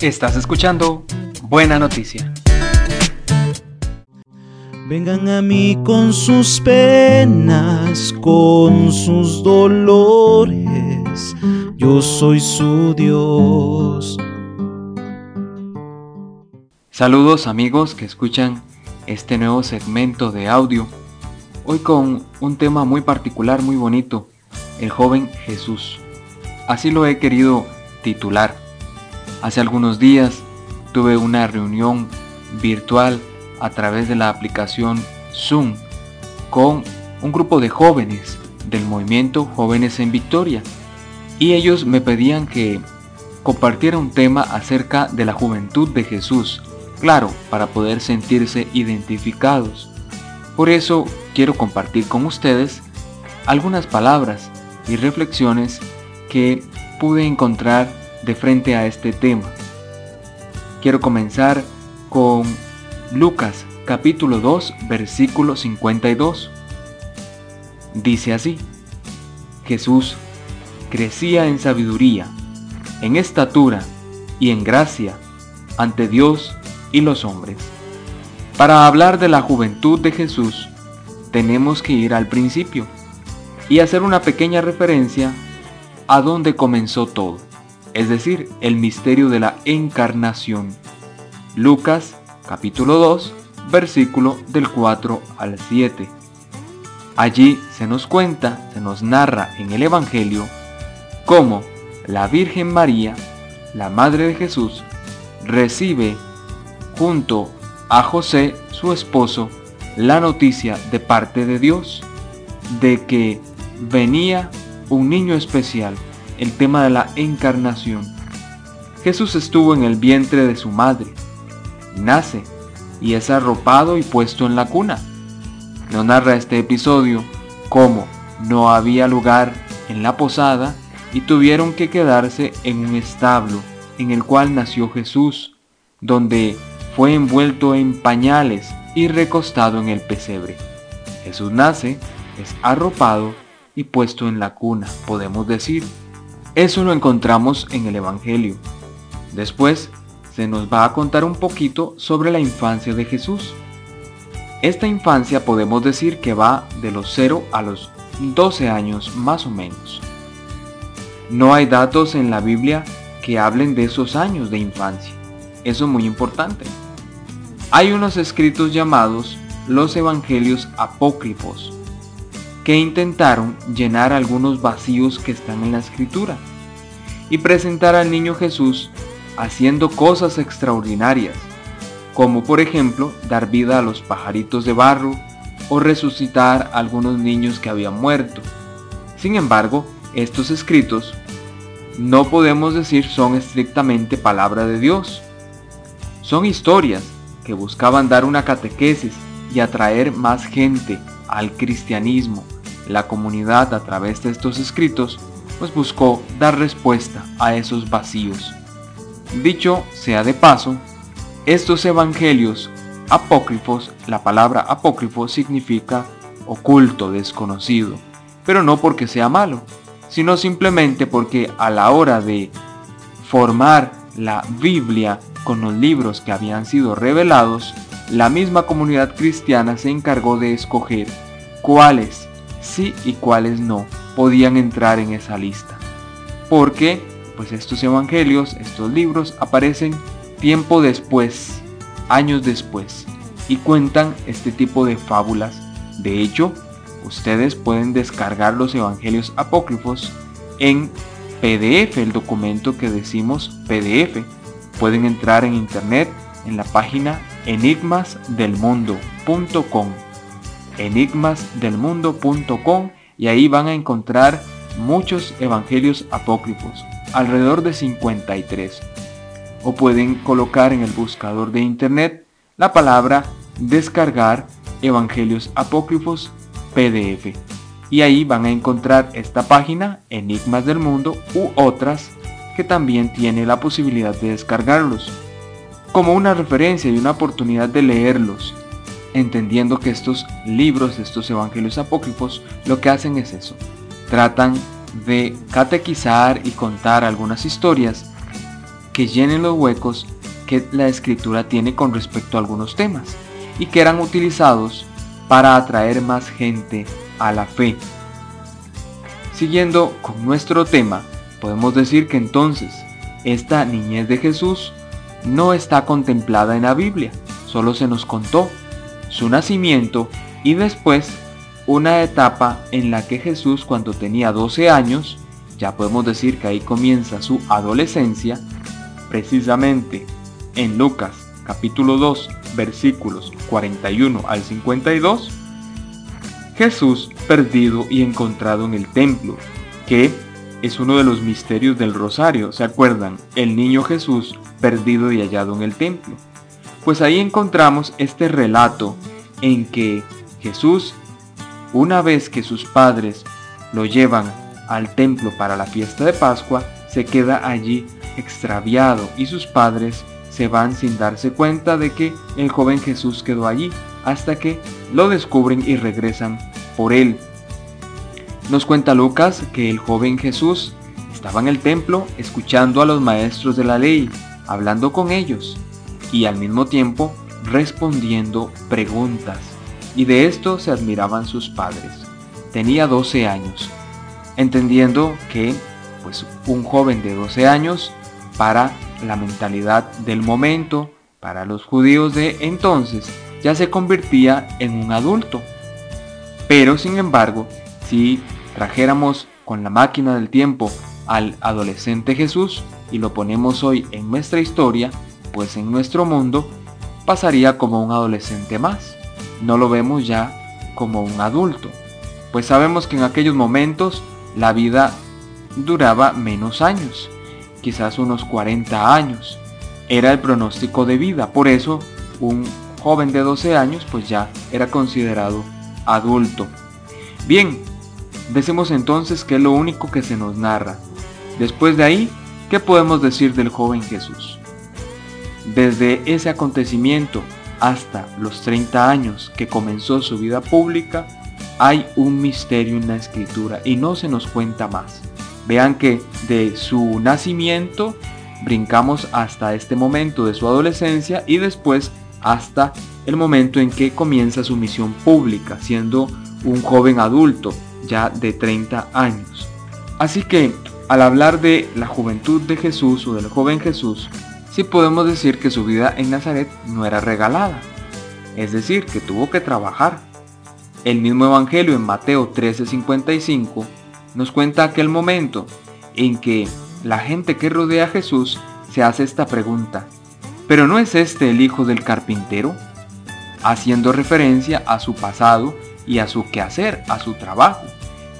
Estás escuchando Buena Noticia. Vengan a mí con sus penas, con sus dolores, yo soy su Dios. Saludos amigos que escuchan este nuevo segmento de audio, hoy con un tema muy particular, muy bonito, el joven Jesús. Así lo he querido titular. Hace algunos días tuve una reunión virtual a través de la aplicación Zoom con un grupo de jóvenes del movimiento Jóvenes en Victoria y ellos me pedían que compartiera un tema acerca de la juventud de Jesús, claro, para poder sentirse identificados. Por eso quiero compartir con ustedes algunas palabras y reflexiones que pude encontrar de frente a este tema. Quiero comenzar con Lucas capítulo 2 versículo 52. Dice así, Jesús crecía en sabiduría, en estatura y en gracia ante Dios y los hombres. Para hablar de la juventud de Jesús, tenemos que ir al principio y hacer una pequeña referencia a donde comenzó todo, es decir, el misterio de la encarnación. Lucas capítulo 2, versículo del 4 al 7. Allí se nos cuenta, se nos narra en el Evangelio cómo la Virgen María, la Madre de Jesús, recibe junto a José, su esposo, la noticia de parte de Dios de que venía un niño especial, el tema de la encarnación. Jesús estuvo en el vientre de su madre nace y es arropado y puesto en la cuna. Nos narra este episodio cómo no había lugar en la posada y tuvieron que quedarse en un establo en el cual nació Jesús, donde fue envuelto en pañales y recostado en el pesebre. Jesús nace, es arropado y puesto en la cuna, podemos decir. Eso lo encontramos en el Evangelio. Después se nos va a contar un poquito sobre la infancia de Jesús. Esta infancia podemos decir que va de los 0 a los 12 años más o menos. No hay datos en la Biblia que hablen de esos años de infancia. Eso es muy importante. Hay unos escritos llamados los Evangelios Apócrifos, que intentaron llenar algunos vacíos que están en la escritura y presentar al niño Jesús haciendo cosas extraordinarias, como por ejemplo dar vida a los pajaritos de barro o resucitar a algunos niños que habían muerto. Sin embargo, estos escritos no podemos decir son estrictamente palabra de Dios. Son historias que buscaban dar una catequesis y atraer más gente al cristianismo. La comunidad a través de estos escritos pues buscó dar respuesta a esos vacíos. Dicho sea de paso, estos evangelios apócrifos, la palabra apócrifo significa oculto, desconocido, pero no porque sea malo, sino simplemente porque a la hora de formar la Biblia con los libros que habían sido revelados, la misma comunidad cristiana se encargó de escoger cuáles sí y cuáles no podían entrar en esa lista. Porque pues estos evangelios, estos libros aparecen tiempo después, años después, y cuentan este tipo de fábulas. De hecho, ustedes pueden descargar los evangelios apócrifos en PDF, el documento que decimos PDF. Pueden entrar en internet en la página enigmasdelmundo.com enigmasdelmundo.com y ahí van a encontrar muchos evangelios apócrifos alrededor de 53. O pueden colocar en el buscador de internet la palabra descargar Evangelios Apócrifos PDF. Y ahí van a encontrar esta página, Enigmas del Mundo, u otras que también tiene la posibilidad de descargarlos. Como una referencia y una oportunidad de leerlos, entendiendo que estos libros, estos Evangelios Apócrifos, lo que hacen es eso. Tratan de catequizar y contar algunas historias que llenen los huecos que la escritura tiene con respecto a algunos temas y que eran utilizados para atraer más gente a la fe. Siguiendo con nuestro tema, podemos decir que entonces esta niñez de Jesús no está contemplada en la Biblia, solo se nos contó su nacimiento y después una etapa en la que Jesús cuando tenía 12 años, ya podemos decir que ahí comienza su adolescencia, precisamente en Lucas capítulo 2 versículos 41 al 52, Jesús perdido y encontrado en el templo, que es uno de los misterios del rosario, ¿se acuerdan? El niño Jesús perdido y hallado en el templo. Pues ahí encontramos este relato en que Jesús, una vez que sus padres lo llevan al templo para la fiesta de Pascua, se queda allí extraviado y sus padres se van sin darse cuenta de que el joven Jesús quedó allí, hasta que lo descubren y regresan por él. Nos cuenta Lucas que el joven Jesús estaba en el templo escuchando a los maestros de la ley, hablando con ellos y al mismo tiempo respondiendo preguntas. Y de esto se admiraban sus padres. Tenía 12 años, entendiendo que pues un joven de 12 años para la mentalidad del momento, para los judíos de entonces, ya se convertía en un adulto. Pero sin embargo, si trajéramos con la máquina del tiempo al adolescente Jesús y lo ponemos hoy en nuestra historia, pues en nuestro mundo pasaría como un adolescente más. No lo vemos ya como un adulto, pues sabemos que en aquellos momentos la vida duraba menos años quizás unos 40 años. Era el pronóstico de vida, por eso un joven de 12 años pues ya era considerado adulto. Bien, decimos entonces que es lo único que se nos narra. Después de ahí, ¿qué podemos decir del joven Jesús? Desde ese acontecimiento hasta los 30 años que comenzó su vida pública, hay un misterio en la escritura y no se nos cuenta más. Vean que de su nacimiento brincamos hasta este momento de su adolescencia y después hasta el momento en que comienza su misión pública, siendo un joven adulto ya de 30 años. Así que al hablar de la juventud de Jesús o del joven Jesús, sí podemos decir que su vida en Nazaret no era regalada, es decir, que tuvo que trabajar. El mismo Evangelio en Mateo 13:55 nos cuenta aquel momento en que la gente que rodea a Jesús se hace esta pregunta, ¿pero no es este el hijo del carpintero? Haciendo referencia a su pasado y a su quehacer, a su trabajo.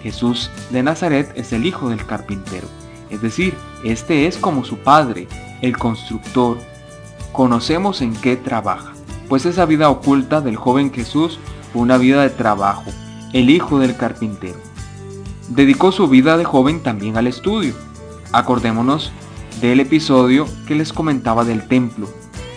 Jesús de Nazaret es el hijo del carpintero, es decir, este es como su padre, el constructor. Conocemos en qué trabaja, pues esa vida oculta del joven Jesús fue una vida de trabajo, el hijo del carpintero dedicó su vida de joven también al estudio. Acordémonos del episodio que les comentaba del templo.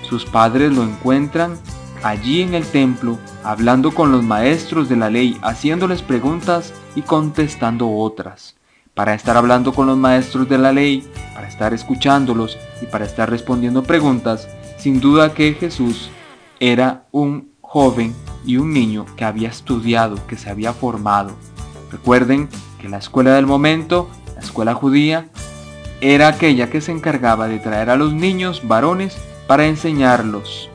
Sus padres lo encuentran allí en el templo, hablando con los maestros de la ley, haciéndoles preguntas y contestando otras. Para estar hablando con los maestros de la ley, para estar escuchándolos y para estar respondiendo preguntas, sin duda que Jesús era un joven y un niño que había estudiado, que se había formado. Recuerden la escuela del momento, la escuela judía, era aquella que se encargaba de traer a los niños varones para enseñarlos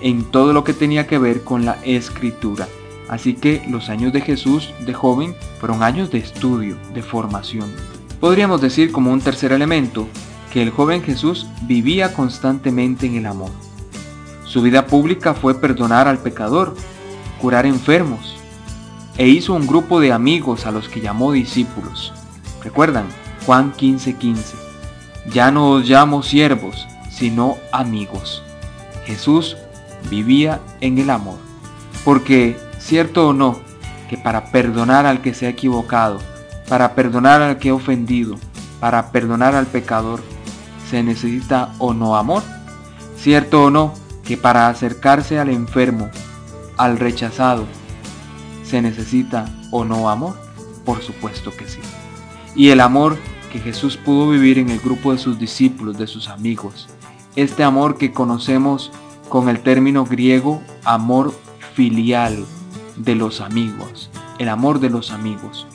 en todo lo que tenía que ver con la escritura. Así que los años de Jesús de joven fueron años de estudio, de formación. Podríamos decir como un tercer elemento que el joven Jesús vivía constantemente en el amor. Su vida pública fue perdonar al pecador, curar enfermos, e hizo un grupo de amigos a los que llamó discípulos. ¿Recuerdan? Juan 15:15. Ya no os llamo siervos, sino amigos. Jesús vivía en el amor. Porque, cierto o no, que para perdonar al que se ha equivocado, para perdonar al que ha ofendido, para perdonar al pecador, se necesita o no amor. Cierto o no, que para acercarse al enfermo, al rechazado, ¿Se necesita o no amor? Por supuesto que sí. Y el amor que Jesús pudo vivir en el grupo de sus discípulos, de sus amigos. Este amor que conocemos con el término griego amor filial de los amigos, el amor de los amigos.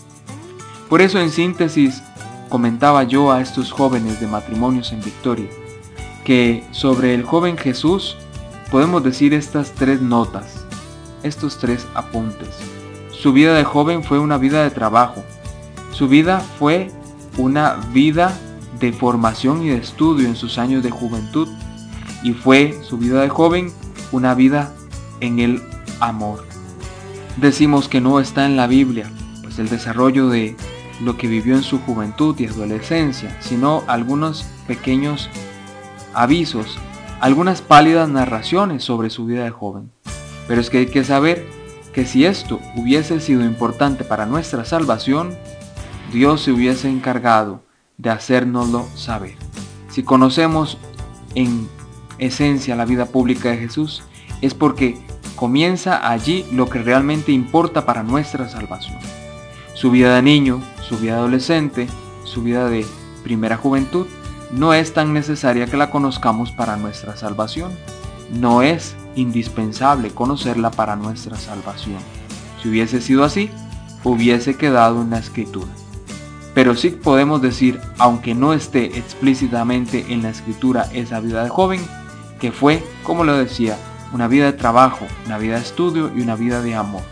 Por eso en síntesis comentaba yo a estos jóvenes de matrimonios en Victoria, que sobre el joven Jesús podemos decir estas tres notas, estos tres apuntes. Su vida de joven fue una vida de trabajo, su vida fue una vida de formación y de estudio en sus años de juventud y fue su vida de joven una vida en el amor. Decimos que no está en la Biblia, pues el desarrollo de lo que vivió en su juventud y adolescencia, sino algunos pequeños avisos, algunas pálidas narraciones sobre su vida de joven. Pero es que hay que saber que si esto hubiese sido importante para nuestra salvación, Dios se hubiese encargado de hacérnoslo saber. Si conocemos en esencia la vida pública de Jesús, es porque comienza allí lo que realmente importa para nuestra salvación. Su vida de niño, su vida adolescente, su vida de primera juventud, no es tan necesaria que la conozcamos para nuestra salvación. No es indispensable conocerla para nuestra salvación. Si hubiese sido así, hubiese quedado en la escritura. Pero sí podemos decir, aunque no esté explícitamente en la escritura esa vida de joven, que fue, como lo decía, una vida de trabajo, una vida de estudio y una vida de amor.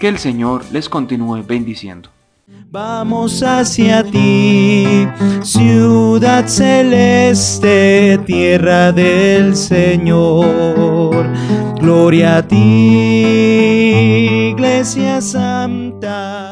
Que el Señor les continúe bendiciendo. Vamos hacia ti, ciudad celeste, tierra del Señor. Gloria a ti, iglesia santa.